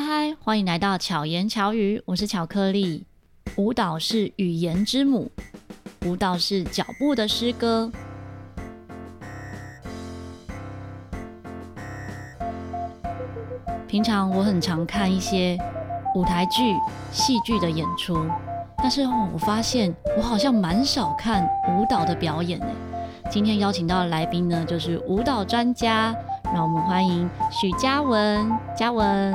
嗨嗨，欢迎来到巧言巧语，我是巧克力。舞蹈是语言之母，舞蹈是脚步的诗歌。平常我很常看一些舞台剧、戏剧的演出，但是我发现我好像蛮少看舞蹈的表演。今天邀请到的来宾呢，就是舞蹈专家，让我们欢迎许嘉文。嘉文，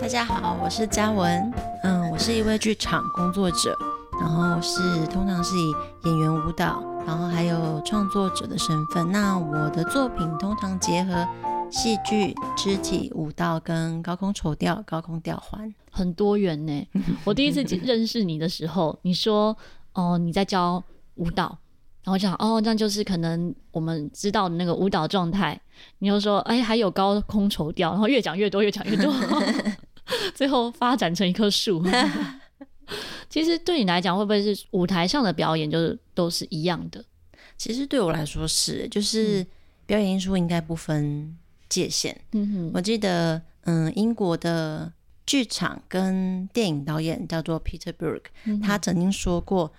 大家好，我是嘉文。嗯，我是一位剧场工作者，然后是通常是以演员、舞蹈，然后还有创作者的身份。那我的作品通常结合。戏剧、肢体舞蹈跟高空绸吊、高空吊环，很多元呢。我第一次认识你的时候，你说哦你在教舞蹈，然后讲哦这样就是可能我们知道的那个舞蹈状态。你又说哎还有高空绸吊，然后越讲越多，越讲越多，最后发展成一棵树。其实对你来讲，会不会是舞台上的表演就是都是一样的？其实对我来说是，就是表演艺术应该不分。界限。嗯哼，我记得，嗯，英国的剧场跟电影导演叫做 Peter 嗯，他曾经说过，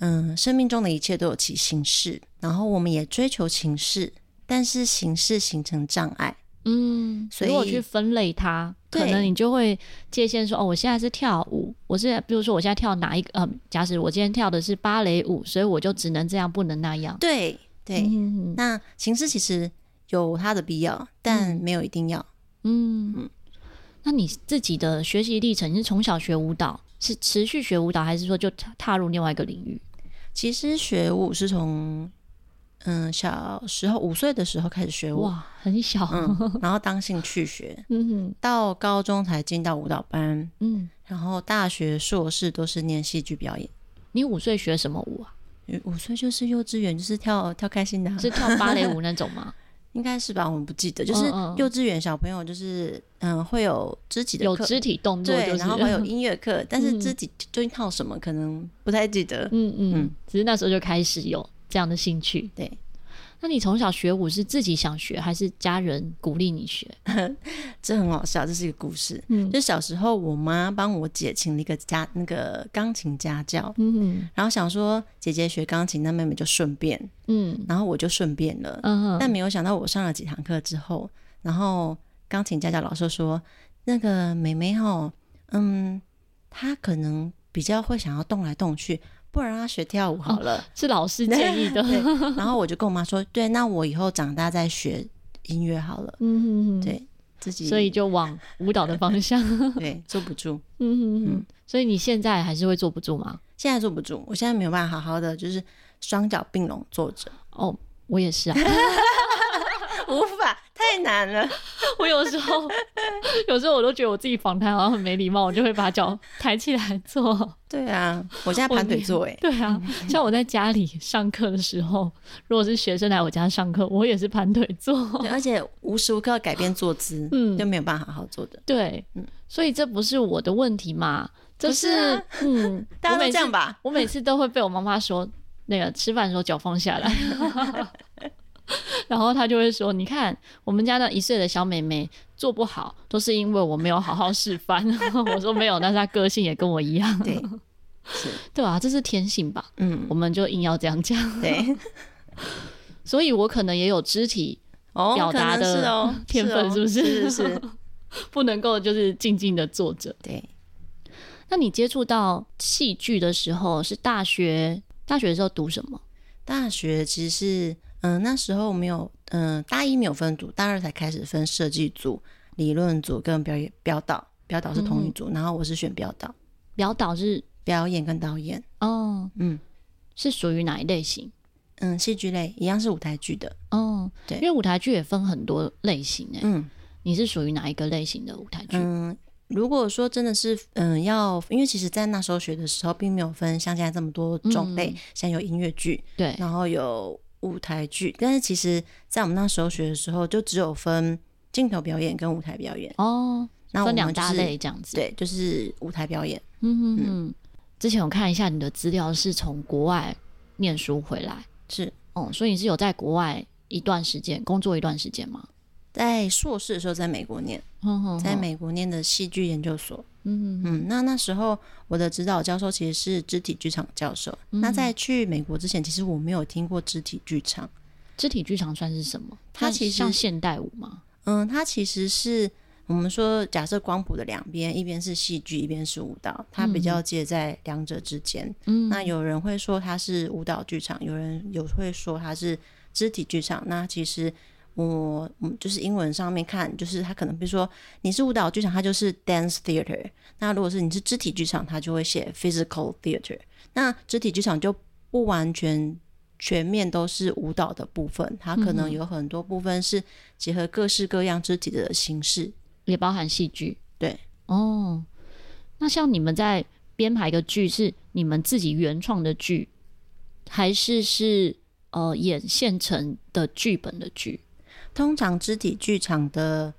嗯，生命中的一切都有其形式，然后我们也追求形式，但是形式形成障碍。嗯，所以如果去分类它，可能你就会界限说，哦，我现在是跳舞，我现在，比如说我现在跳哪一个，呃，假使我今天跳的是芭蕾舞，所以我就只能这样，不能那样。对对，嗯，那形式其实。有它的必要，但没有一定要。嗯嗯，那你自己的学习历程，你是从小学舞蹈，是持续学舞蹈，还是说就踏入另外一个领域？其实学舞是从嗯小时候五岁的时候开始学舞，哇，很小，嗯，然后当兴趣学，嗯哼，到高中才进到舞蹈班，嗯，然后大学硕士都是念戏剧表演。你五岁学什么舞啊？五岁就是幼稚园，就是跳跳开心的，是跳芭蕾舞那种吗？应该是吧，我们不记得，就是幼稚园小朋友，就是嗯，嗯，会有肢体的课，有肢体动作，就是，对，然后还有音乐课，但是肢体究竟跳什么，可能不太记得。嗯嗯，嗯，只是那时候就开始有这样的兴趣，对。那你从小学舞是自己想学，还是家人鼓励你学？这很好笑，这是一个故事。嗯，就小时候我妈帮我姐请了一个家那个钢琴家教，嗯，然后想说姐姐学钢琴，那妹妹就顺便，嗯，然后我就顺便了，嗯，但没有想到我上了几堂课之后，然后钢琴家教老师说，那个妹妹齁，嗯，她可能比较会想要动来动去。不然让他学跳舞好了，哦、是老师建议的。然后我就跟我妈说：“对，那我以后长大再学音乐好了。”嗯哼哼，对，自己，所以就往舞蹈的方向。对，坐不住。嗯哼哼，所以你现在还是会坐不住吗？现在坐不住，我现在没有办法好好的就是双脚并拢坐着。哦，我也是啊。无法，太难了。我有时候，有时候我都觉得我自己访谈好像很没礼貌，我就会把脚抬起来坐。对啊，我现在盘腿坐。哎，对啊，像我在家里上课的时候，如果是学生来我家上课，我也是盘腿坐。而且无时无刻改变坐姿，嗯，就没有办法好好坐的。对，嗯，所以这不是我的问题嘛？这是，嗯，大家都这样吧？我每次都会被我妈妈说，那个吃饭的时候脚放下来。然后他就会说：“你看，我们家那一岁的小妹妹做不好，都是因为我没有好好示范。”我说：“没有，但是她个性也跟我一样。”对，是，对啊，这是天性吧？嗯，我们就硬要这样讲。对，所以我可能也有肢体表达的天分，是不是？是，是，是不能够就是静静的坐着。对，那你接触到戏剧的时候是大学？大学的时候读什么？大学其实是。嗯，那时候没有，嗯，大一没有分组，大二才开始分设计组、理论组跟表演表导。表导是同一组，嗯，然后我是选表导。表导是表演跟导演。哦，嗯，是属于哪一类型？嗯，戏剧类，一样是舞台剧的。哦，对，因为舞台剧也分很多类型诶。嗯，你是属于哪一个类型的舞台剧？嗯，如果说真的是，嗯，要，因为其实在那时候学的时候，并没有分像现在这么多种类，嗯，像有音乐剧，对，然后有。舞台剧，但是其实，在我们那时候学的时候，就只有分镜头表演跟舞台表演哦，那分两大类这样子。对，就是舞台表演。嗯嗯嗯。之前我看一下你的资料，是从国外念书回来，是哦，所以你是有在国外一段时间工作一段时间吗？在硕士的时候在美国念，在美国念的戏剧研究所。嗯嗯，那那时候我的指导教授其实是肢体剧场教授。嗯、那在去美国之前，其实我没有听过肢体剧场。肢体剧场算是什么？它其实像现代舞吗？嗯，它其实是我们说，假设光谱的两边，一边是戏剧，一边是舞蹈，它比较介在两者之间。嗯，那有人会说它是舞蹈剧场，有人有会说它是肢体剧场。那其实。我嗯，就是英文上面看，就是他可能比如说你是舞蹈剧场，它就是 dance theater。那如果是你是肢体剧场，它就会写 physical theater。那肢体剧场就不完全全面都是舞蹈的部分，它可能有很多部分是结合各式各样肢体的形式，也包含戏剧。对，哦，那像你们在编排一个剧，是你们自己原创的剧，还是是呃演现成的剧本的剧？通常肢体剧场的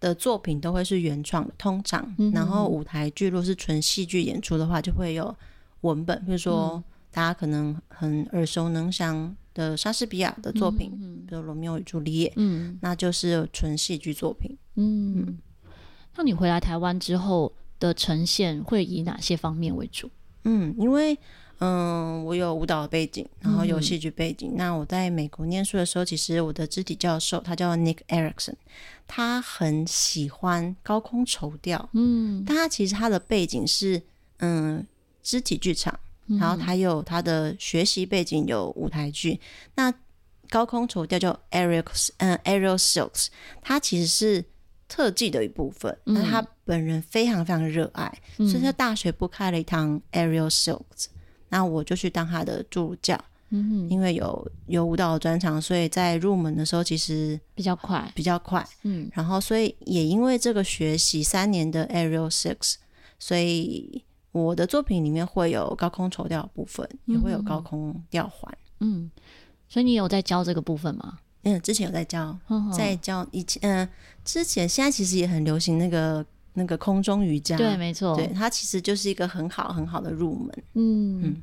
的作品都会是原创的，通常，嗯、然后舞台剧如果是纯戏剧演出的话，就会有文本，比如说、嗯、大家可能很耳熟能详的莎士比亚的作品，嗯、比如《罗密欧与朱丽叶》，嗯，那就是纯戏剧作品。嗯，嗯，那你回来台湾之后的呈现会以哪些方面为主？嗯，因为。嗯，我有舞蹈背景，然后有戏剧背景。嗯、那我在美国念书的时候，其实我的肢体教授他叫 Nick Erickson，他很喜欢高空绸吊。嗯，但他其实他的背景是嗯肢体剧场，然后他有他的学习背景有舞台剧。嗯、那高空绸吊叫 Aerial 嗯 Aerial Silks，它其实是特技的一部分。那、嗯、他本人非常非常热爱，嗯、所以他大学部开了一堂 Aerial Silks。那我就去当他的助教，嗯哼，因为有有舞蹈专长，所以在入门的时候其实比较快，比较快，嗯，然后所以也因为这个学习三年的 Aerial Silks，所以我的作品里面会有高空绸吊部分，也会有高空吊环，嗯，所以你有在教这个部分吗？嗯，之前有在教，在教以前，嗯、呃，之前现在其实也很流行那个。那个空中瑜伽，对，没错，对，它其实就是一个很好很好的入门。嗯嗯，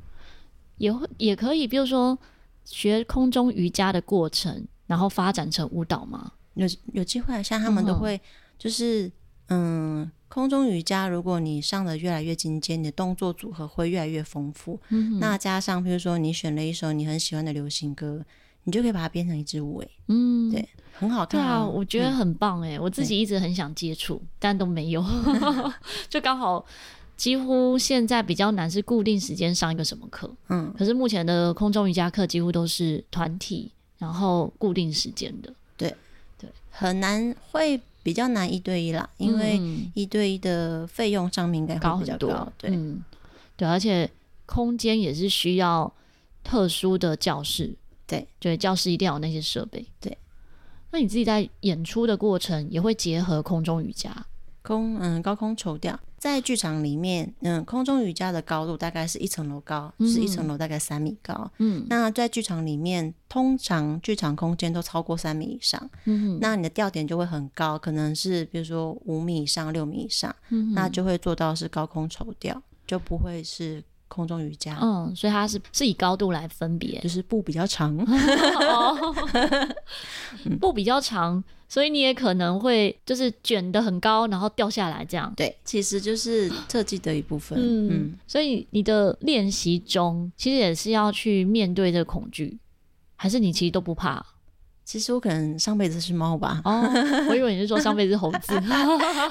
也会也可以，比如说学空中瑜伽的过程，然后发展成舞蹈吗？有有机会，像他们都会，就是嗯，嗯，空中瑜伽，如果你上的越来越精尖，你的动作组合会越来越丰富。嗯哼，那加上比如说你选了一首你很喜欢的流行歌。你就可以把它变成一只乌龟，嗯，对，很好看。对啊，我觉得很棒哎，我自己一直很想接触，但都没有，就刚好几乎现在比较难是固定时间上一个什么课，嗯，可是目前的空中瑜伽课几乎都是团体，然后固定时间的，对对，很难会比较难一对一啦，因为一对一的费用上面应该高，高很多，对，嗯，对，而且空间也是需要特殊的教室。对，对，教室一定要有那些设备。对，那你自己在演出的过程也会结合空中瑜伽，空嗯高空绸吊，在剧场里面，嗯，空中瑜伽的高度大概是一层楼高，嗯、是一层楼大概三米高。嗯，那在剧场里面，通常剧场空间都超过三米以上。嗯，那你的吊点就会很高，可能是比如说五米以上、六米以上，嗯，那就会做到是高空绸吊，就不会是。空中瑜伽，嗯，所以它是是以高度来分别，就是步比较长，步比较长，所以你也可能会就是卷得很高，然后掉下来这样。对，其实就是特技的一部分。嗯，嗯，所以你的练习中其实也是要去面对这个恐惧，还是你其实都不怕？其实我可能上辈子是猫吧。哦，我以为你是说上辈子是猴子，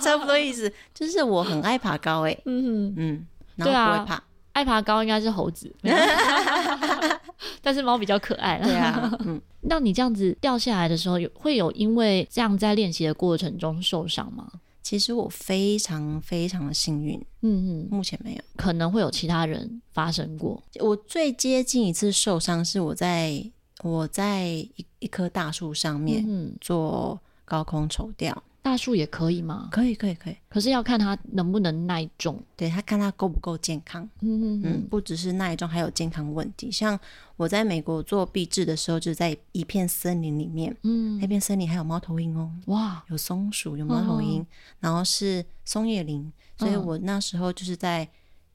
差不多意思。就是我很爱爬高，哎，嗯嗯，然后不会怕。爱爬高应该是猴子，但是猫比较可爱。对啊，嗯，那你这样子掉下来的时候，有会有因为这样在练习的过程中受伤吗？其实我非常非常的幸运，嗯嗯，目前没有，可能会有其他人发生过。我最接近一次受伤是我在我在一一棵大树上面做高空绸吊。大树也可以吗？可以，可以，可以。可是要看它能不能耐重，对，他看它够不够健康。嗯嗯嗯，不只是耐重，还有健康问题。像我在美国做壁纸的时候，就是在一片森林里面，嗯，那片森林还有猫头鹰哦，哇，有松鼠，有猫头鹰，哦、然后是松叶林，所以我那时候就是在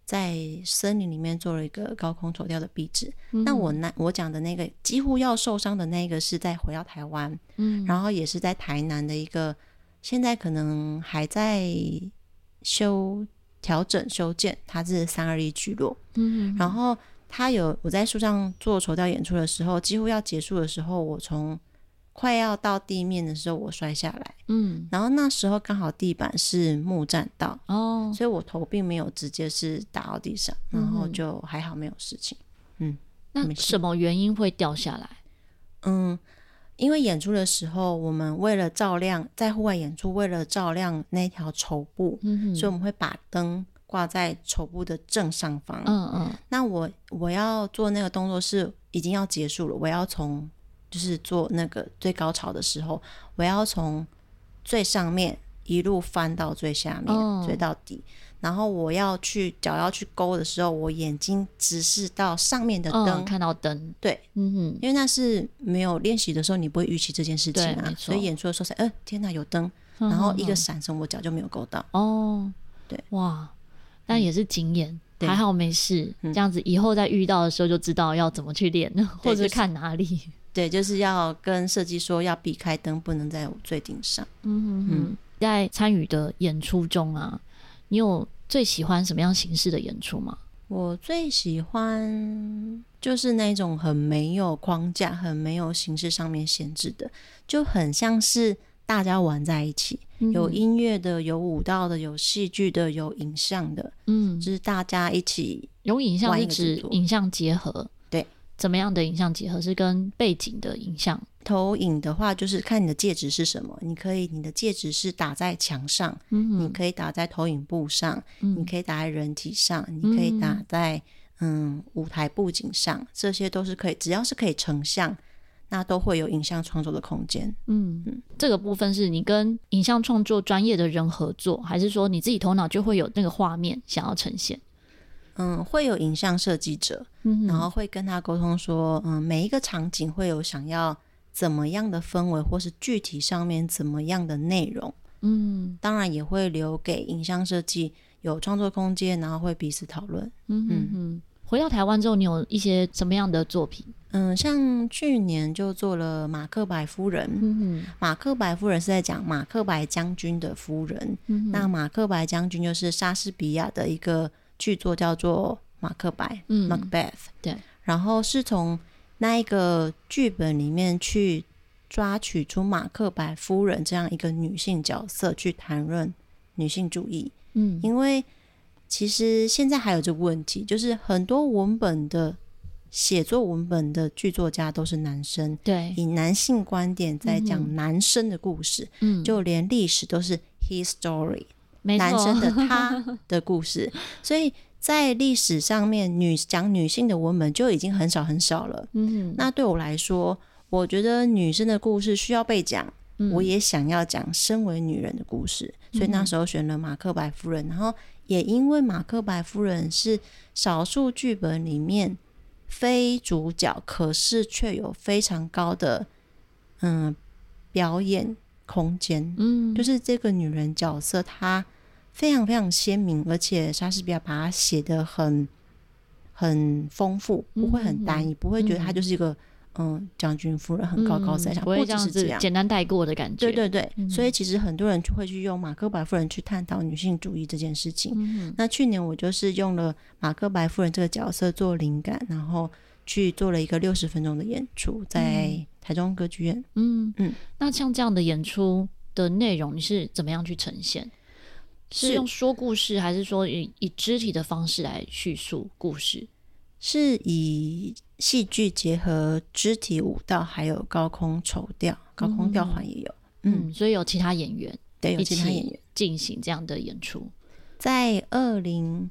在森林里面做了一个高空走掉的壁纸。嗯、那我那我讲的那个几乎要受伤的那个是在回到台湾，嗯，然后也是在台南的一个，现在可能还在修调整修建，它是三二一聚落，嗯，然后它有我在树上做垂钓演出的时候，几乎要结束的时候，我从快要到地面的时候，我摔下来。嗯，然后那时候刚好地板是木栈道哦，所以我头并没有直接是打到地上，然后就还好没有事情。嗯，那什么原因会掉下来？嗯，因为演出的时候，我们为了照亮在户外演出，为了照亮那条绸布，嗯，所以我们会把灯挂在绸布的正上方。嗯嗯，那我我要做那个动作是已经要结束了，我要从。就是做那个最高潮的时候，我要从最上面一路翻到最下面，追、oh. 到底。然后我要去脚要去勾的时候，我眼睛直视到上面的灯，oh, 看到灯。对，嗯哼，因为那是没有练习的时候，你不会预期这件事情啊，所以演出的时候才，呃，天哪，有灯，然后一个闪身，我脚就没有勾到。哦，oh. 对，哇，但也是经验，嗯、还好没事。嗯、这样子以后再遇到的时候就知道要怎么去练，对或者看哪里。对，就是要跟设计说要避开灯，不能在最顶上。嗯哼哼嗯，在参与的演出中啊，你有最喜欢什么样形式的演出吗？我最喜欢就是那种很没有框架、很没有形式上面限制的，就很像是大家玩在一起，嗯、有音乐的、有舞蹈的、有戏剧的、有影像的，嗯，就是大家一起有影像是指影像结合。对怎么样的影像结合是跟背景的影像？投影的话，就是看你的介质是什么。你可以，你的介质是打在墙上，嗯，你可以打在投影布上，嗯、你可以打在人体上，嗯、你可以打在嗯舞台布景上，这些都是可以，只要是可以成像，那都会有影像创作的空间。嗯嗯，这个部分是你跟影像创作专业的人合作，还是说你自己头脑就会有那个画面想要呈现？嗯，会有影像设计者，嗯、然后会跟他沟通说，嗯，每一个场景会有想要怎么样的氛围，或是具体上面怎么样的内容，嗯，当然也会留给影像设计有创作空间，然后会彼此讨论。嗯哼哼，回到台湾之后，你有一些什么样的作品？嗯，像去年就做了马克白夫人。嗯哼，马克白夫人是在讲马克白将军的夫人。嗯，那马克白将军就是莎士比亚的一个。剧作叫做《马克白》，嗯，Macbeth。对，然后是从那一个剧本里面去抓取出马克白夫人这样一个女性角色，去谈论女性主义。嗯，因为其实现在还有这个问题，就是很多文本的写作文本的剧作家都是男生，对，以男性观点在讲男生的故事，嗯，就连历史都是 his story。男生的他 的故事，所以在历史上面，女讲女性的文本就已经很少很少了。嗯，那对我来说，我觉得女生的故事需要被讲，嗯、我也想要讲身为女人的故事，所以那时候选了马克白夫人。然后也因为马克白夫人是少数剧本里面非主角，可是却有非常高的嗯表演空间。嗯，就是这个女人角色她。非常非常鲜明，而且莎士比亚把它写的很很丰富，不会很单一，嗯、不会觉得他就是一个嗯将军夫人很高高在上，不会这样子简单带过的感觉。对对对，嗯、所以其实很多人就会去用马克白夫人去探讨女性主义这件事情。嗯、那去年我就是用了马克白夫人这个角色做灵感，然后去做了一个六十分钟的演出，在台中歌剧院。嗯嗯，嗯那像这样的演出的内容，你是怎么样去呈现？是用说故事，还是说以以肢体的方式来叙述故事？是以戏剧结合肢体舞蹈，还有高空绸吊、高空吊环也有。嗯，嗯，所以有其他演员，对，有其他演员进行这样的演出。在二零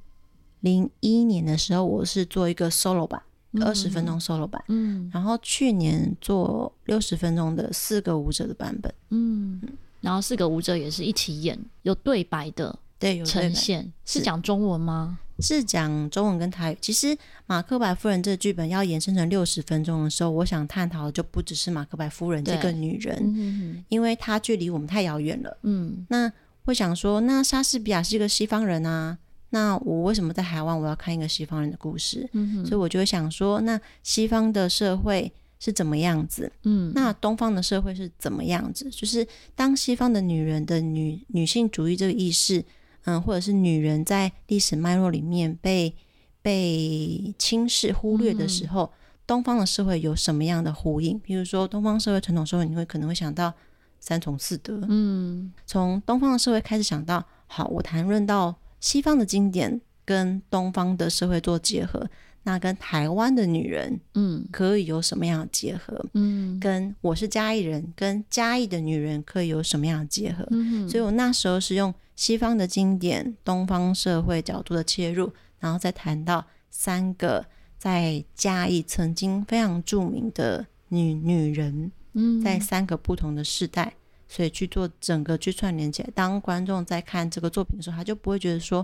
零一年的时候，我是做一个 solo 版，二十分钟 solo 版。嗯，然后去年做六十分钟的四个舞者的版本。嗯。然后四个舞者也是一起演，有对白的，对，有呈现是讲中文吗？是讲中文跟台语。其实马克白夫人这个剧本要延伸成六十分钟的时候，我想探讨的就不只是马克白夫人这个女人，嗯、哼哼因为她距离我们太遥远了。嗯，那会想说，那莎士比亚是一个西方人啊，那我为什么在台湾我要看一个西方人的故事？嗯，所以我就会想说，那西方的社会是怎么样子？嗯，那东方的社会是怎么样子？就是当西方的女人的女女性主义这个意识，嗯，或者是女人在历史脉络里面被被轻视忽略的时候，嗯，东方的社会有什么样的呼应？比如说，东方社会传统社会，你会可能会想到三从四德。嗯，从东方的社会开始想到，好，我谈论到。西方的经典跟东方的社会做结合，那跟台湾的女人，嗯，可以有什么样的结合？嗯，跟我是嘉义人，跟嘉义的女人可以有什么样的结合？嗯，所以我那时候是用西方的经典、东方社会角度的切入，然后再谈到三个在嘉义曾经非常著名的女女人，嗯，在三个不同的世代。所以去做整个去串联起来，当观众在看这个作品的时候，他就不会觉得说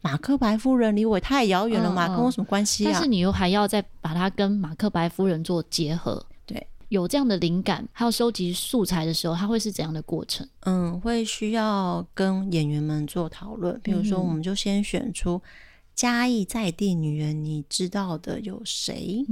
马克白夫人离我太遥远了嘛，跟我什么关系啊？但是你又还要再把它跟马克白夫人做结合，对，有这样的灵感，还有收集素材的时候，它会是怎样的过程？嗯，会需要跟演员们做讨论，比如说，我们就先选出。嘉义在地女人，你知道的有谁？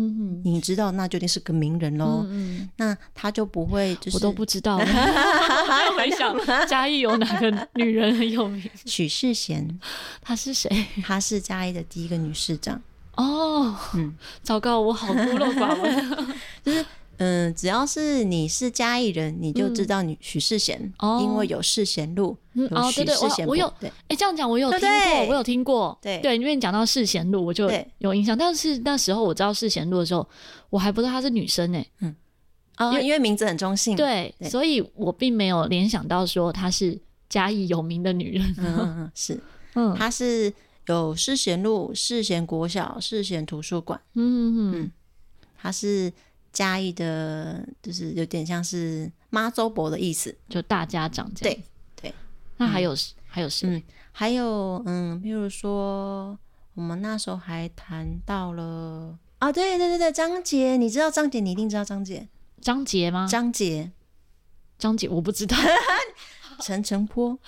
你知道那就定是个名人喽。嗯嗯，那他就不会就是我都不知道。没想嘉义有哪个女人很有名？许世贤，她是谁？她是嘉义的第一个女市长。哦，嗯，糟糕，我好孤陋寡闻。就是。嗯，只要是你是嘉义人，你就知道你许世贤，嗯，因为有世贤路，嗯，哦，对对，我我有，哎，欸，这样讲我有听过，对。对，我有听过，对。对，因为你讲到世贤路，我就有印象。但是那时候我知道世贤路的时候，我还不知道她是女生呢，嗯，哦，因为因为名字很中性，对，对，所以我并没有联想到说她是嘉义有名的女人，嗯嗯，是，嗯，她是有世贤路、世贤国小、世贤图书馆，嗯嗯。嗯，她是。嘉义的，就是有点像是妈周伯的意思，就大家长这样。对对，那还有、嗯、还有谁？嗯，还有嗯，譬如说我们那时候还谈到了啊，对对对对，张杰，你知道张杰？你一定知道张杰。张杰吗？张杰，张杰，我不知道。陈澄波，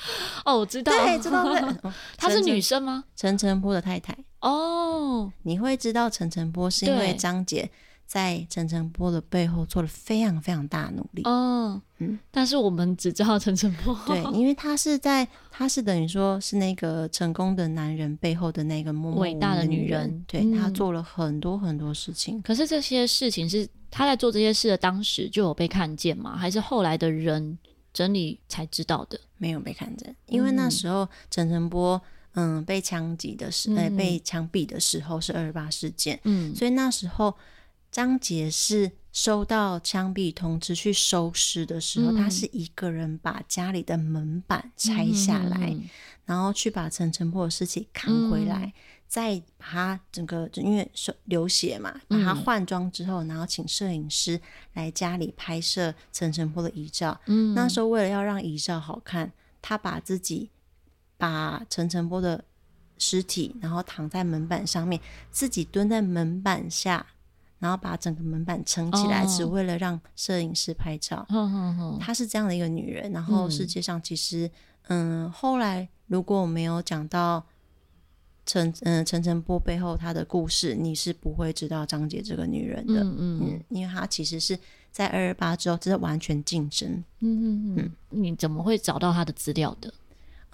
哦，我知道，对，知道对。她是女生吗？陈澄波的太太。哦，你会知道陈澄波是因为张捷。在陈诚波的背后做了非常非常大的努力。哦，嗯，但是我们只知道陈诚波。对，因为他是在，他是等于说是那个成功的男人背后的那个默默伟大的女人。对，嗯，他做了很多很多事情。可是这些事情是他在做这些事的当时就有被看见吗？还是后来的人整理才知道的？没有被看见，因为那时候陈诚波嗯被枪击的时，呃，被枪毙的时候是二二八事件。嗯，所以那时候。张杰是收到枪毙通知去收尸的时候，嗯，他是一个人把家里的门板拆下来，嗯、然后去把陈晨波的尸体扛回来，嗯、再把他整个因为手流血嘛，把他换装之后，然后请摄影师来家里拍摄陈晨波的遗照。嗯，那时候为了要让遗照好看，他把自己把陈晨波的尸体，然后躺在门板上面，自己蹲在门板下。然后把整个门板撑起来，只为了让摄影师拍照。哦、她是这样的一个女人。然后世界上其实，嗯，嗯后来如果我没有讲到陈嗯陈晨波背后她的故事，你是不会知道张杰这个女人的。嗯嗯，嗯，因为她其实是在二二八之后，这是完全竞争。嗯嗯嗯，你怎么会找到她的资料的？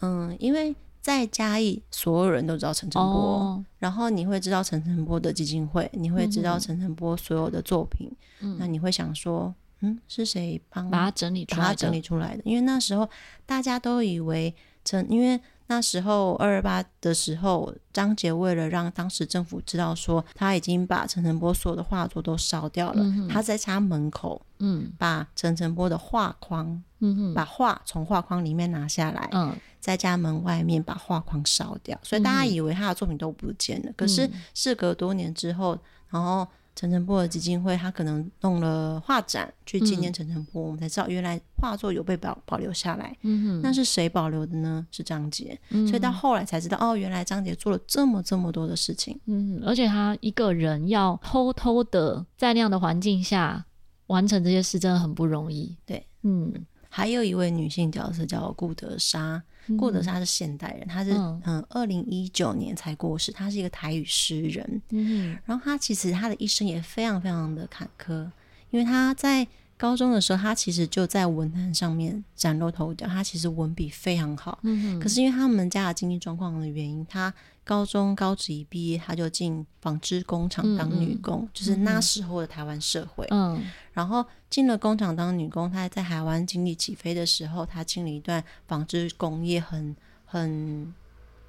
嗯，因为。在嘉义，所有人都知道陈晨波，oh. 然后你会知道陈晨波的基金会，你会知道陈晨波所有的作品，嗯，那你会想说，嗯，是谁帮把它整理出来的？把它整理出来的？因为那时候大家都以为陈，因为那时候二二八的时候，张杰为了让当时政府知道说他已经把陈澄波所有的画作都烧掉了，嗯，他在家门口，嗯，把陈澄波的画框，嗯，把画从画框里面拿下来，嗯。在家门外面把画框烧掉，所以大家以为他的作品都不见了。嗯、可是事隔多年之后，然后陈澄波的基金会他可能弄了画展去纪念陈澄波，嗯，我们才知道原来画作有被保保留下来。嗯，那是谁保留的呢？是张杰，嗯。所以到后来才知道，哦，原来张杰做了这么这么多的事情。嗯，而且他一个人要偷偷的在那样的环境下完成这些事，真的很不容易。对，嗯。还有一位女性角色叫顾德莎，嗯、顾德莎是现代人，她是嗯，二零一九年才过世，她是一个台语诗人。嗯，然后她其实她的一生也非常非常的坎坷，因为她在。高中的时候，他其实就在文坛上面崭露头角。他其实文笔非常好，嗯。可是因为他们家的经济状况的原因，他高中高职一毕业，他就进纺织工厂当女工，嗯嗯，就是那时候的台湾社会。嗯。然后进了工厂当女工，他在台湾经济起飞的时候，他经历一段纺织工业很很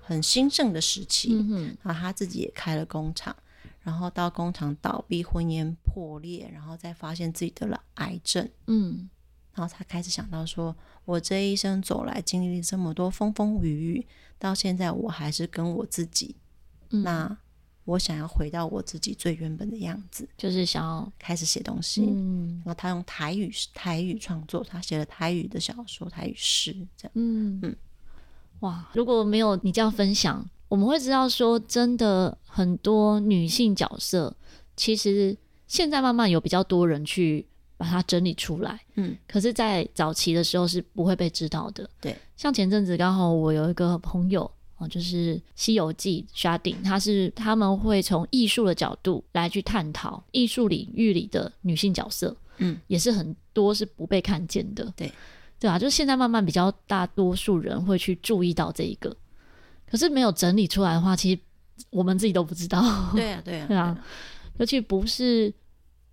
很兴盛的时期。嗯。然后他自己也开了工厂。然后到工厂倒闭，婚姻破裂，然后再发现自己得了癌症，嗯，然后他开始想到说，我这一生走来经历这么多风风雨雨，到现在我还是跟我自己，嗯、那我想要回到我自己最原本的样子，就是想要开始写东西，嗯，然后他用台语台语创作，他写了台语的小说、台语诗，这样，嗯。嗯，哇，如果没有你这样分享。我们会知道说，真的很多女性角色，其实现在慢慢有比较多人去把它整理出来。嗯，可是，在早期的时候是不会被知道的。对，像前阵子刚好我有一个朋友啊，就是《西游记》沙丁，他是他们会从艺术的角度来去探讨艺术领域里的女性角色。嗯，也是很多是不被看见的。对，对啊，就是现在慢慢比较大多数人会去注意到这一个。可是没有整理出来的话，其实我们自己都不知道。对啊，对啊，对啊。尤其不是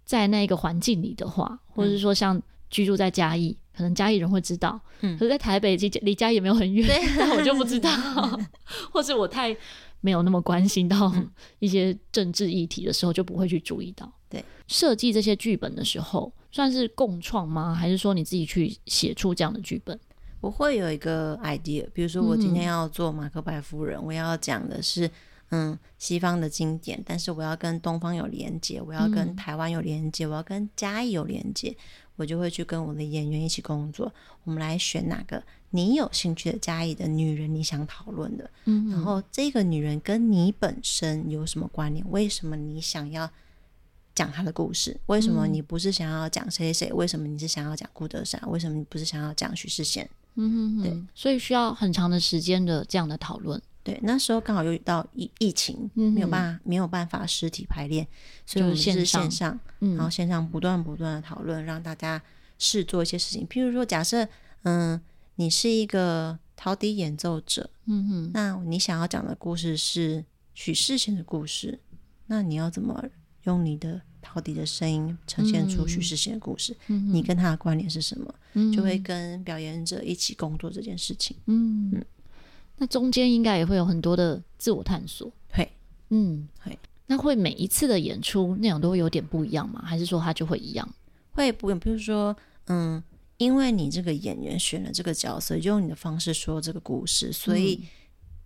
在那个环境里的话，或者是说像居住在嘉义，可能嘉义人会知道。嗯。可是在台北，离离嘉义也没有很远，那 我就不知道。或是我太没有那么关心到一些政治议题的时候，就不会去注意到。对。设计这些剧本的时候，算是共创吗？还是说你自己去写出这样的剧本？我会有一个 idea，比如说我今天要做马克白夫人，嗯、我要讲的是嗯西方的经典，但是我要跟东方有连接，我要跟台湾有连接，嗯、我要跟嘉义有连接，我就会去跟我的演员一起工作，我们来选哪个你有兴趣的嘉义的女人，你想讨论的，嗯，然后这个女人跟你本身有什么关联？为什么你想要讲她的故事？为什么你不是想要讲谁谁谁？为什么你是想要讲顾德山？为什么你不是想要讲许世贤？嗯哼哼，对，所以需要很长的时间的这样的讨论。对，那时候刚好又遇到疫疫情，嗯、没有办法没有办法实体排练，所以我们是线上，线上嗯、然后线上不断不断的讨论，让大家试做一些事情。譬如说，假设嗯，你是一个陶笛演奏者，嗯哼，那你想要讲的故事是许世贤的故事，那你要怎么用你的？陶笛的声音呈现出叙事性的故事，嗯、你跟他的关联是什么？嗯、就会跟表演者一起工作这件事情。嗯，嗯，那中间应该也会有很多的自我探索。会，嗯，会。那会每一次的演出内容都会有点不一样吗？还是说它就会一样？会不一样。比如说，嗯，因为你这个演员选了这个角色，用你的方式说这个故事，所以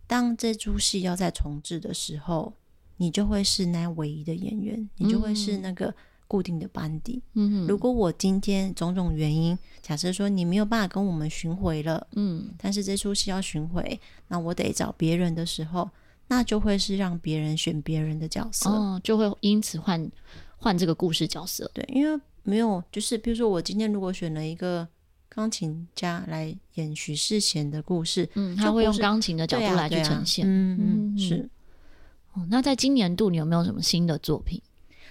当这出戏要再重置的时候。你就会是那唯一的演员，你就会是那个固定的班底。嗯哼，如果我今天种种原因，假设说你没有办法跟我们巡回了，嗯，但是这出戏要巡回，那我得找别人的时候，那就会是让别人选别人的角色，哦，就会因此换换这个故事角色。对，因为没有，就是比如说我今天如果选了一个钢琴家来演许世贤的故事，嗯，他会用钢琴的角度来去呈现，啊啊、嗯嗯是。那在今年度，你有没有什么新的作品？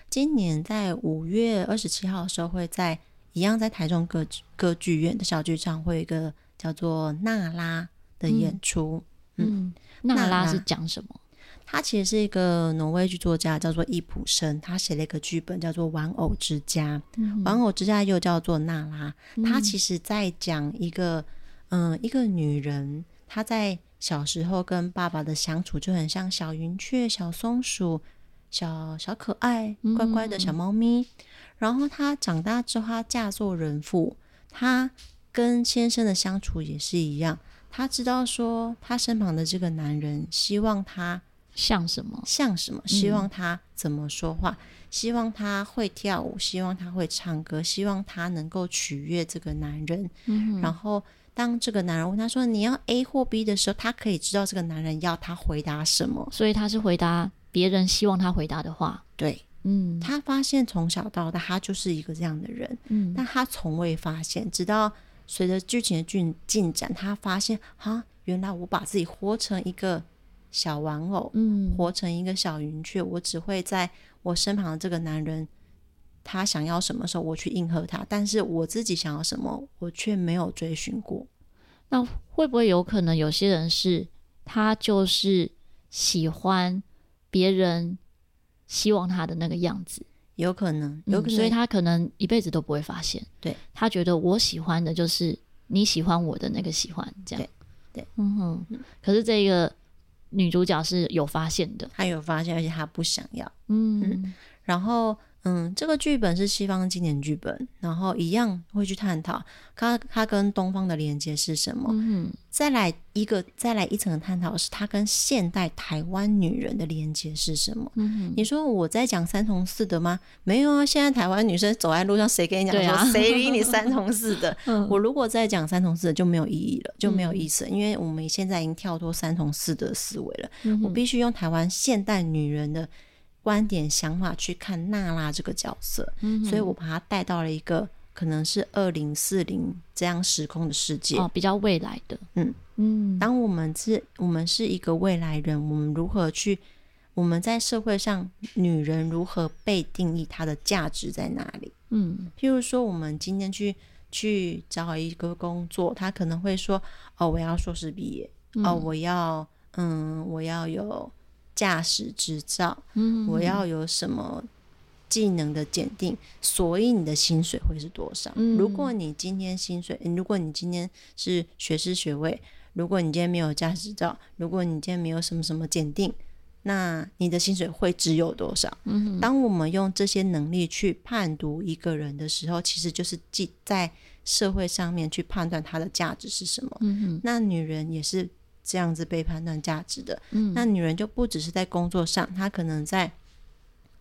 今年在五月二十七号的时候，会在一样在台中歌歌剧院的小剧场，会有一个叫做《娜拉》的演出。嗯，嗯，娜拉是讲什么？他其实是一个挪威剧作家，叫做易卜生，他写了一个剧本叫做《玩偶之家》。嗯，玩偶之家又叫做娜拉。他其实在讲一个，嗯、呃，一个女人，她在。小时候跟爸爸的相处就很像小云雀、小松鼠、小小可爱、乖乖的小猫咪。嗯、然后她长大之后，她嫁做人妇，她跟先生的相处也是一样。她知道说，她身旁的这个男人希望她像什么，像什么，希望她怎么说话，嗯、希望她会跳舞，希望她会唱歌，希望她能够取悦这个男人。嗯、然后。当这个男人问他说：“你要 A 或 B 的时候，他可以知道这个男人要他回答什么，所以他是回答别人希望他回答的话。对，嗯，他发现从小到大他就是一个这样的人，嗯，但他从未发现，直到随着剧情的进进展，他发现哈，原来我把自己活成一个小玩偶，嗯，活成一个小云雀，我只会在我身旁的这个男人，他想要什么时候我去应和他，但是我自己想要什么，我却没有追寻过。那会不会有可能有些人是他就是喜欢别人希望他的那个样子？有可能，有可能，嗯，所以他可能一辈子都不会发现。对，他觉得我喜欢的就是你喜欢我的那个喜欢，这样。对，对，嗯哼。可是这个女主角是有发现的，她有发现，而且她不想要。嗯，嗯，然后。嗯，这个剧本是西方经典剧本，然后一样会去探讨它它跟东方的连接是什么。嗯，再来一个再来一层的探讨是它跟现代台湾女人的连接是什么。嗯，你说我在讲三从四德吗？没有啊，现在台湾女生走在路上，谁跟你讲说谁理你 三从四德？嗯，我如果再讲三从四德就没有意义了，就没有意思，因为我们现在已经跳脱三从四德思维了。我必须用台湾现代女人的。观点想法去看娜拉这个角色，嗯、所以我把她带到了一个可能是二零四零这样时空的世界，哦，比较未来的。嗯嗯，当我们是，我们是一个未来人，我们如何去？我们在社会上，女人如何被定义？她的价值在哪里？嗯，譬如说，我们今天去去找一个工作，她可能会说：“哦，我要硕士毕业，嗯、哦，我要，嗯，我要有。”驾驶执照，嗯，我要有什么技能的检定，所以你的薪水会是多少？嗯，如果你今天薪水，如果你今天是学士学位，如果你今天没有驾驶执照，如果你今天没有什么什么检定，那你的薪水会只有多少？嗯，当我们用这些能力去判读一个人的时候，其实就是记在社会上面去判断他的价值是什么。嗯，那女人也是。这样子被判断价值的，嗯，那女人就不只是在工作上，她可能在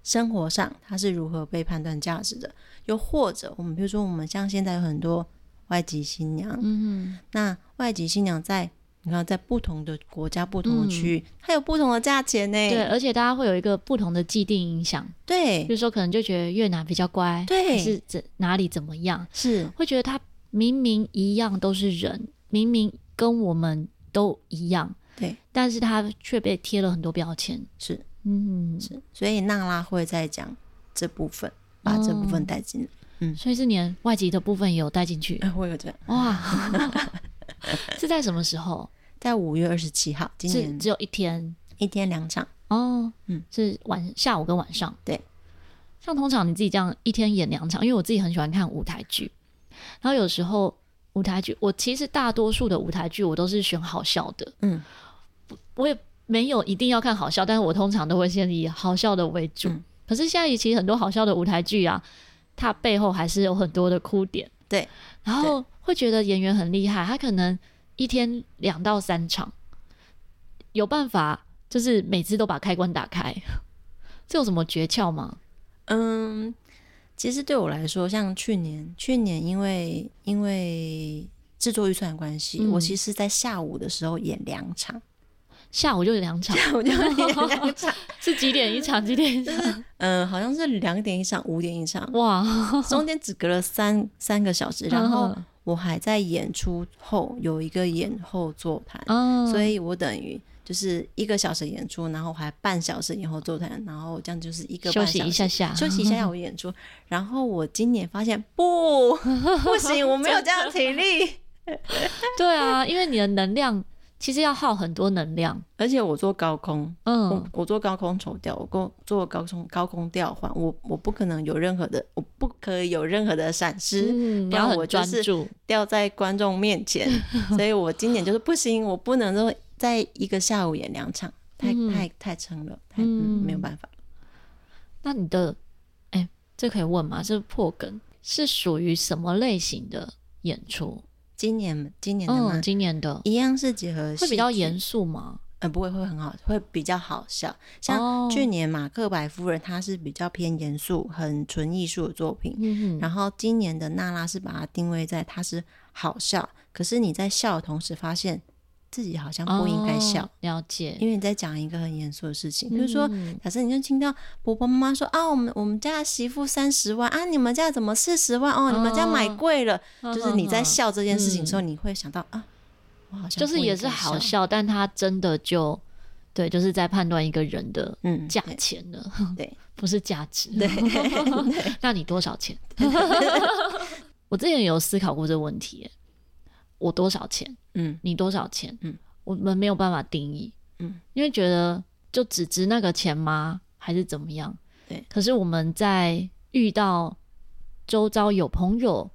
生活上，她是如何被判断价值的？又或者，我们比如说，我们像现在有很多外籍新娘，嗯，那外籍新娘在你看，在不同的国家、不同的区域，它有不同的价钱呢。对，而且大家会有一个不同的既定影响，对，比如说可能就觉得越南比较乖，对，是怎哪里怎么样？是会觉得他明明一样都是人，明明跟我们。都一样，对，但是他却被贴了很多标签，是，嗯，是，所以娜拉会在讲这部分，把这部分带进来，嗯，嗯，所以是连外籍的部分也有带进去，会有这。样，哇，是在什么时候？在五月二十七号，今年。只有一天，一天两场，哦，嗯，是晚下午跟晚上，对，像通常你自己这样一天演两场，因为我自己很喜欢看舞台剧，然后有时候。舞台剧，我其实大多数的舞台剧我都是选好笑的，嗯，我也没有一定要看好笑，但是我通常都会先以好笑的为主。嗯、可是现在其实很多好笑的舞台剧啊，它背后还是有很多的哭点，对，然后会觉得演员很厉害，他可能一天两到三场，有办法就是每次都把开关打开，这有什么诀窍吗？嗯。其实对我来说，像去年，去年因为因为制作预算的关系，嗯、我其实在下午的时候演两场，下午就两场，下午就演两场，是几点一场？几点一场？嗯、呃，好像是两点一场，五点一场。哇，中间只隔了三三个小时，然后我还在演出后有一个演后座谈，嗯、所以我等于。就是一个小时演出，然后还半小时以后座谈，然后这样就是一个半小时休息一下下，休息一下下我演出。然后我今年发现不不行，我没有这样体力。对啊，因为你的能量其实要耗很多能量，而且我做高空，嗯，我，我做高空抽调，我做高空高空调换，我我不可能有任何的，我不可以有任何的闪失，嗯，不然我就是掉在观众面前。所以我今年就是不行，我不能说。在一个下午演两场，太太太撑了，太、嗯嗯、没有办法。那你的，哎、欸，这可以问吗？这破梗是属于什么类型的演出？今年今年的吗？嗯、今年的一样是结合，会比较严肃吗？呃，不会，会很好，会比较好笑。像去年马克白夫人，她是比较偏严肃、很纯艺术的作品。嗯、然后今年的娜拉是把它定位在它是好笑，可是你在笑的同时发现。自己好像不应该笑。哦，了解，因为你在讲一个很严肃的事情，嗯、就是说，假设你就听到婆婆妈妈说啊，我们我们家媳妇三十万啊，你们家怎么四十万？哦？你们家买贵了，哦，就是你在笑这件事情的时候，嗯、你会想到啊，我好像就是也是好笑，但他真的就对，就是在判断一个人的嗯价钱了，对，不是价值，对，那你多少钱？我之前有思考过这个问题，我多少钱？嗯，你多少钱？嗯，我们没有办法定义，嗯，因为觉得就只值那个钱吗？还是怎么样？对。可是我们在遇到周遭有朋友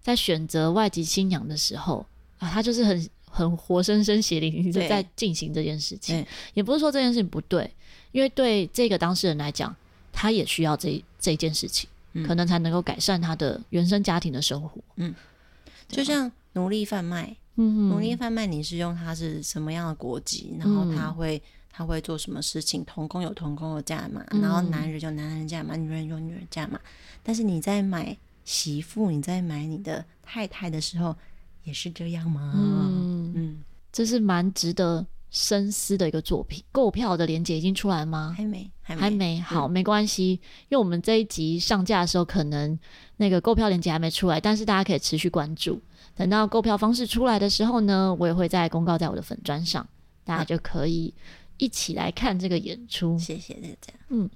在选择外籍新娘的时候啊，他就是很很活生生血淋淋的在进行这件事情。也不是说这件事情不对，因为对这个当事人来讲，他也需要这这件事情，嗯，可能才能够改善他的原生家庭的生活。嗯，就像奴隶贩卖。奴隶贩卖，你是用他是什么样的国籍，然后他会、嗯、他会做什么事情？童工有童工的价码，然后男人有男人价码，女人有女人价码。但是你在买媳妇，你在买你的太太的时候，也是这样吗？嗯嗯，这是蛮值得深思的一个作品。购票的链接已经出来吗？还没，还没，还没。好，没关系，因为我们这一集上架的时候，可能那个购票链接还没出来，但是大家可以持续关注。等到购票方式出来的时候呢，我也会再公告在我的粉砖上，大家就可以一起来看这个演出。谢谢大家。嗯，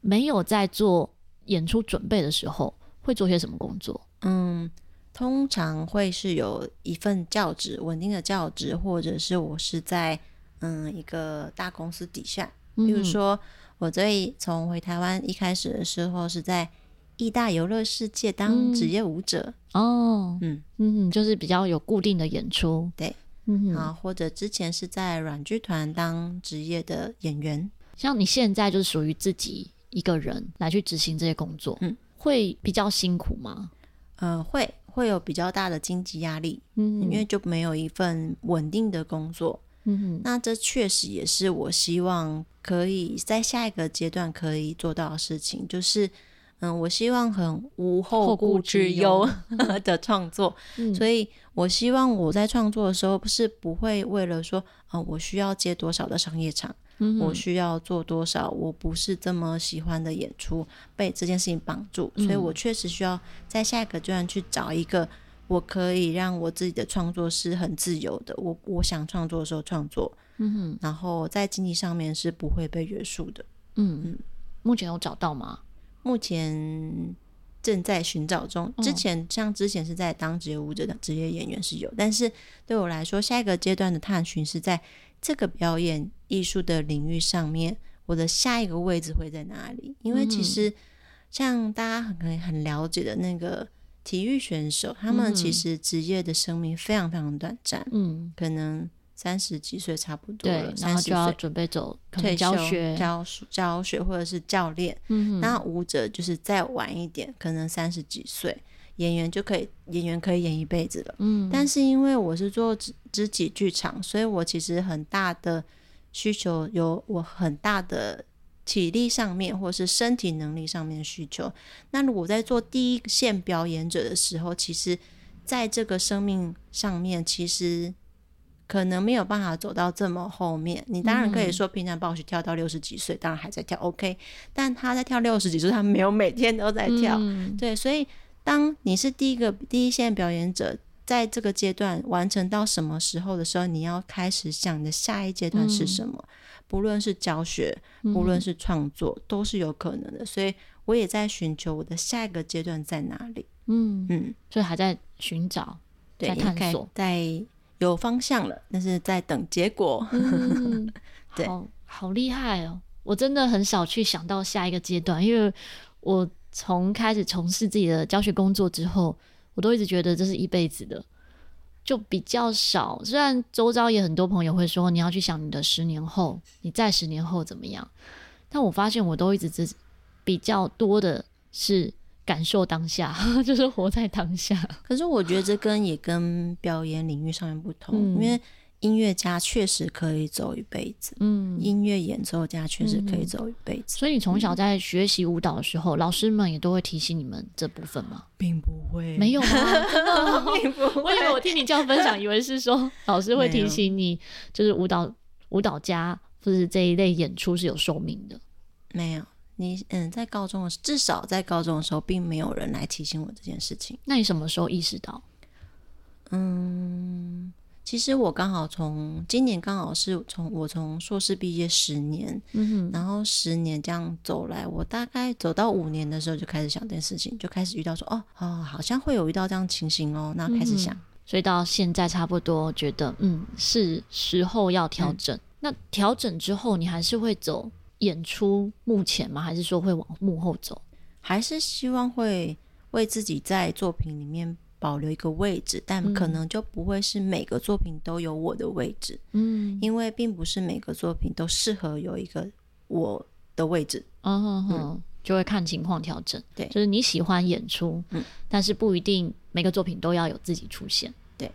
没有在做演出准备的时候，会做些什么工作？嗯，通常会是有一份教职，稳定的教职，或者是我是在嗯一个大公司底下，比如说我最从回台湾一开始的时候是在。义大游乐世界当职业舞者、嗯、哦，嗯。嗯，就是比较有固定的演出，对，嗯啊，或者之前是在软剧团当职业的演员，像你现在就是属于自己一个人来去执行这些工作，嗯，会比较辛苦吗？呃，会会有比较大的经济压力，嗯，因为就没有一份稳定的工作，嗯哼，那这确实也是我希望可以在下一个阶段可以做到的事情，就是。嗯，我希望很无后顾之忧 的创作，嗯，所以我希望我在创作的时候，不是不会为了说，啊，我需要接多少的商业场，嗯，我需要做多少，我不是这么喜欢的演出，被这件事情绑住，所以我确实需要在下一个阶段去找一个，我可以让我自己的创作是很自由的，我我想创作的时候创作，嗯，然后在经济上面是不会被约束的，嗯。嗯，目前有找到吗？目前正在寻找中。之前像之前是在当职业舞者的职业演员是有，但是对我来说，下一个阶段的探寻是在这个表演艺术的领域上面，我的下一个位置会在哪里？因为其实像大家很很了解的那个体育选手，他们其实职业的生命非常非常短暂，嗯，可能。三十几岁差不多了，然后就要准备走退休教学、教教学或者是教练。嗯，那舞者就是再晚一点，可能三十几岁，演员就可以演员可以演一辈子了。嗯，但是因为我是做肢肢体剧场，所以我其实很大的需求有我很大的体力上面或者是身体能力上面的需求。那如果在做第一线表演者的时候，其实在这个生命上面，其实。可能没有办法走到这么后面。你当然可以说，平常暴雪跳到六十几岁，当然还在跳，OK。但他在跳六十几岁，他没有每天都在跳。嗯、对，所以当你是第一个第一线表演者，在这个阶段完成到什么时候的时候，你要开始想你的下一阶段是什么？嗯、不论是教学，不论是创作，嗯、都是有可能的。所以我也在寻求我的下一个阶段在哪里。嗯嗯，所以还在寻找，在探索，在。有方向了，但是在等结果。嗯、对，好好厉害哦！我真的很少去想到下一个阶段，因为我从开始从事自己的教学工作之后，我都一直觉得这是一辈子的，就比较少。虽然周遭也很多朋友会说，你要去想你的十年后，你在十年后怎么样，但我发现我都一直只比较多的是。感受当下，就是活在当下。可是我觉得这跟也跟表演领域上面不同，嗯、因为音乐家确实可以走一辈子，嗯，音乐演奏家确实可以走一辈子。所以你从小在学习舞蹈的时候，嗯、老师们也都会提醒你们这部分吗？并不会，没有吗？并不会。我以为我听你这样分享，以为是说老师会提醒你，就是舞蹈舞蹈家或者是这一类演出是有寿命的。没有，你嗯，在高中的时，至少在高中的时候，并没有人来提醒我这件事情。那你什么时候意识到？嗯。其实我刚好从今年刚好是从我从硕士毕业十年，嗯哼，然后十年这样走来，我大概走到五年的时候就开始想这件事情，就开始遇到说哦哦，好像会有遇到这样情形哦，那开始想，嗯，所以到现在差不多觉得嗯是时候要调整。嗯，那调整之后，你还是会走演出幕前吗？还是说会往幕后走？还是希望会为自己在作品里面。保留一个位置，但可能就不会是每个作品都有我的位置。嗯，因为并不是每个作品都适合有一个我的位置。哦，嗯，就会看情况调整。对，就是你喜欢演出，嗯，但是不一定每个作品都要有自己出现。对，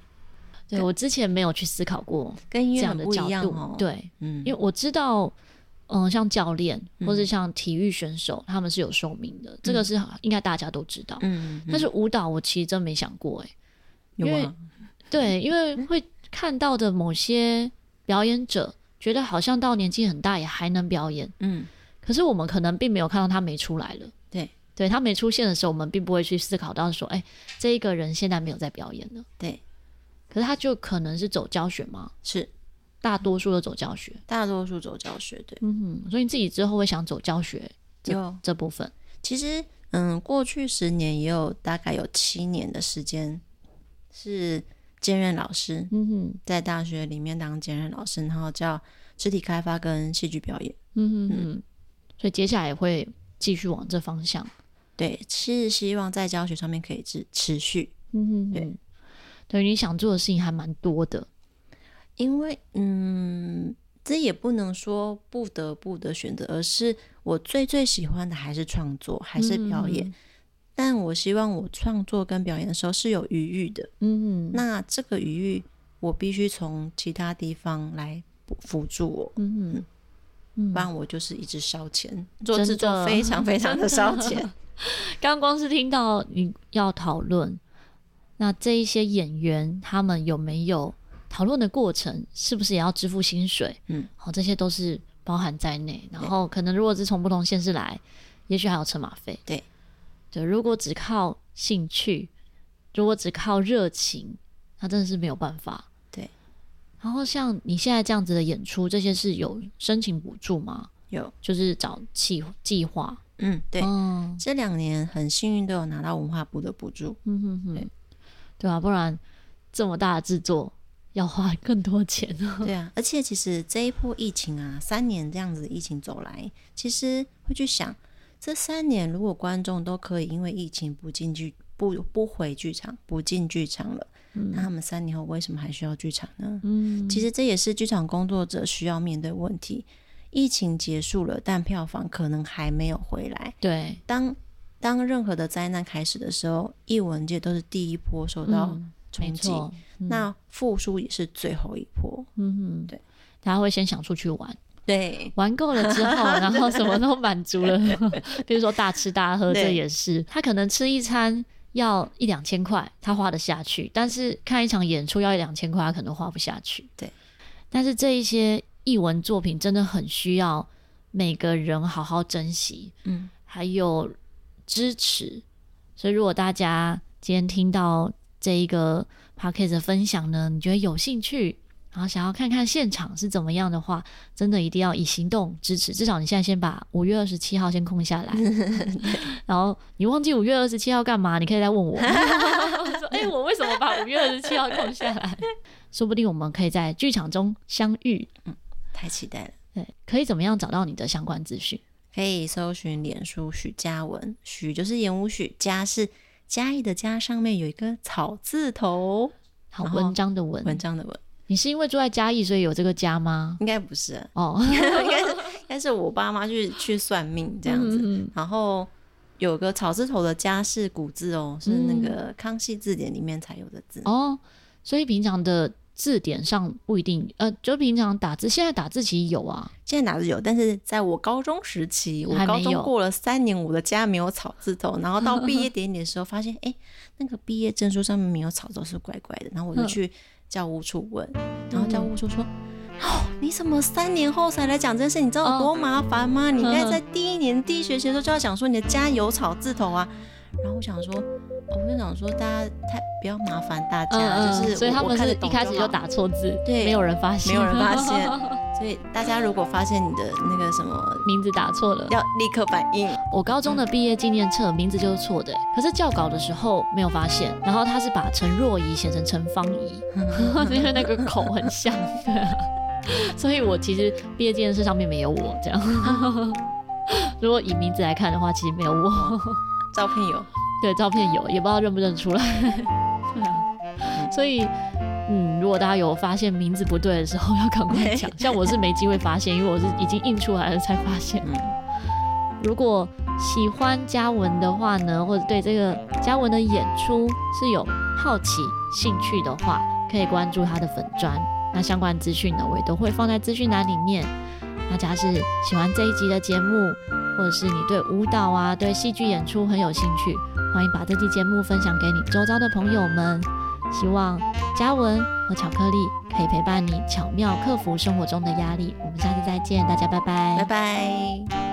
对，我之前没有去思考过跟这样的角度。哦，对，嗯，因为我知道。嗯，像教练或是像体育选手，嗯、他们是有寿命的，嗯、这个是应该大家都知道。但是舞蹈我其实真没想过，哎，因为？对，因为会看到的某些表演者，觉得好像到年纪很大也还能表演。嗯，可是我们可能并没有看到他没出来了。对，对他没出现的时候，我们并不会去思考到说，哎，这一个人现在没有在表演了。对，可是他就可能是走教学吗？是。大多数都走教学，大多数走教学，对，嗯哼，所以你自己之后会想走教学这有。这部分。其实，嗯，过去十年也有大概有七年的时间是兼任老师，嗯哼，在大学里面当兼任老师，然后教肢体开发跟戏剧表演，嗯哼哼，嗯，所以接下来也会继续往这方向，对，是希望在教学上面可以持持续，嗯哼哼，对，对，你想做的事情还蛮多的。因为，嗯，这也不能说不得不的选择，而是我最最喜欢的还是创作，还是表演。嗯、但我希望我创作跟表演的时候是有余裕的。嗯，那这个余裕，我必须从其他地方来辅助我。嗯嗯，不然我就是一直烧钱，做制作非常非常的烧钱。刚 刚光是听到你要讨论，那这一些演员他们有没有？讨论的过程是不是也要支付薪水？嗯，好，这些都是包含在内。然后可能如果是从不同县市来，也许还有车马费。对，对，如果只靠兴趣，如果只靠热情，那真的是没有办法。对。然后像你现在这样子的演出，这些是有申请补助吗？有，就是找计计划。嗯，对。嗯，这两年很幸运都有拿到文化部的补助。嗯哼哼，对，对啊，不然这么大的制作。要花更多钱哦。对啊，而且其实这一波疫情啊，三年这样子疫情走来，其实会去想，这三年如果观众都可以因为疫情不进剧、不不回剧场、不进剧场了，嗯，那他们三年后为什么还需要剧场呢？嗯，其实这也是剧场工作者需要面对问题。疫情结束了，但票房可能还没有回来。对，当当任何的灾难开始的时候，艺文界都是第一波受到冲击。嗯、那复苏也是最后一波，嗯哼，对，大家会先想出去玩，对，玩够了之后，然后什么都满足了，比如说大吃大喝，这也是他可能吃一餐要一两千块，他花得下去，但是看一场演出要一两千块，他可能花不下去，对。但是这一些艺文作品真的很需要每个人好好珍惜，嗯，还有支持。所以如果大家今天听到这一个。Podcast 的分享呢，你觉得有兴趣，然后想要看看现场是怎么样的话，真的一定要以行动支持。至少你现在先把五月二十七号先空下来，然后你忘记五月二十七号干嘛？你可以再问我。说，哎、欸，我为什么把五月二十七号空下来？说不定我们可以在剧场中相遇。嗯，太期待了。对，可以怎么样找到你的相关资讯？可以搜寻脸书许嘉文，许就是言无许，嘉是。嘉义的嘉上面有一个草字头，好，文章的文，文章的文。你是因为住在嘉义，所以有这个家吗？应该不是。哦，应该是应该是我爸妈去去算命这样子，嗯嗯，然后有个草字头的家是古字哦，是那个康熙字典里面才有的字，嗯、哦。所以平常的字典上不一定，呃，就平常打字，现在打字其实有啊，现在打字有，但是在我高中时期，我高中过了三年，我的家没有草字头，然后到毕业典礼的时候，发现哎，那个毕业证书上面没有草字头，是怪怪的，然后我就去教务处问，然后教务处说。哦，你怎么三年后才来讲这件事？你知道有多麻烦吗？哦、你应该在第一年、嗯、第一学期的时候就要讲说你的家有草字头啊。然后我想说，我就想说大家太不要麻烦大家，嗯、就是所以他们是一开始就打错字，对，没有人发现，没有人发现。所以大家如果发现你的那个什么名字打错了，要立刻反应。我高中的毕业纪念册名字就是错的，可是校稿的时候没有发现，然后他是把陈若仪写成陈芳仪，因为那个口很像。对啊。所以，我其实毕业纪念册上面没有我这样。如果以名字来看的话，其实没有我。照片有，对，照片有，也不知道认不认出来。对啊。所以，嗯，如果大家有发现名字不对的时候，要赶快讲。像我是没机会发现，因为我是已经印出来了才发现。如果喜欢嘉文的话呢，或者对这个嘉文的演出是有好奇、兴趣的话，可以关注他的粉砖。那相关资讯呢，我也都会放在资讯栏里面。大家是喜欢这一集的节目，或者是你对舞蹈啊、对戏剧演出很有兴趣，欢迎把这期节目分享给你周遭的朋友们。希望嘉文和巧克力可以陪伴你，巧妙克服生活中的压力。我们下次再见，大家拜拜，拜拜。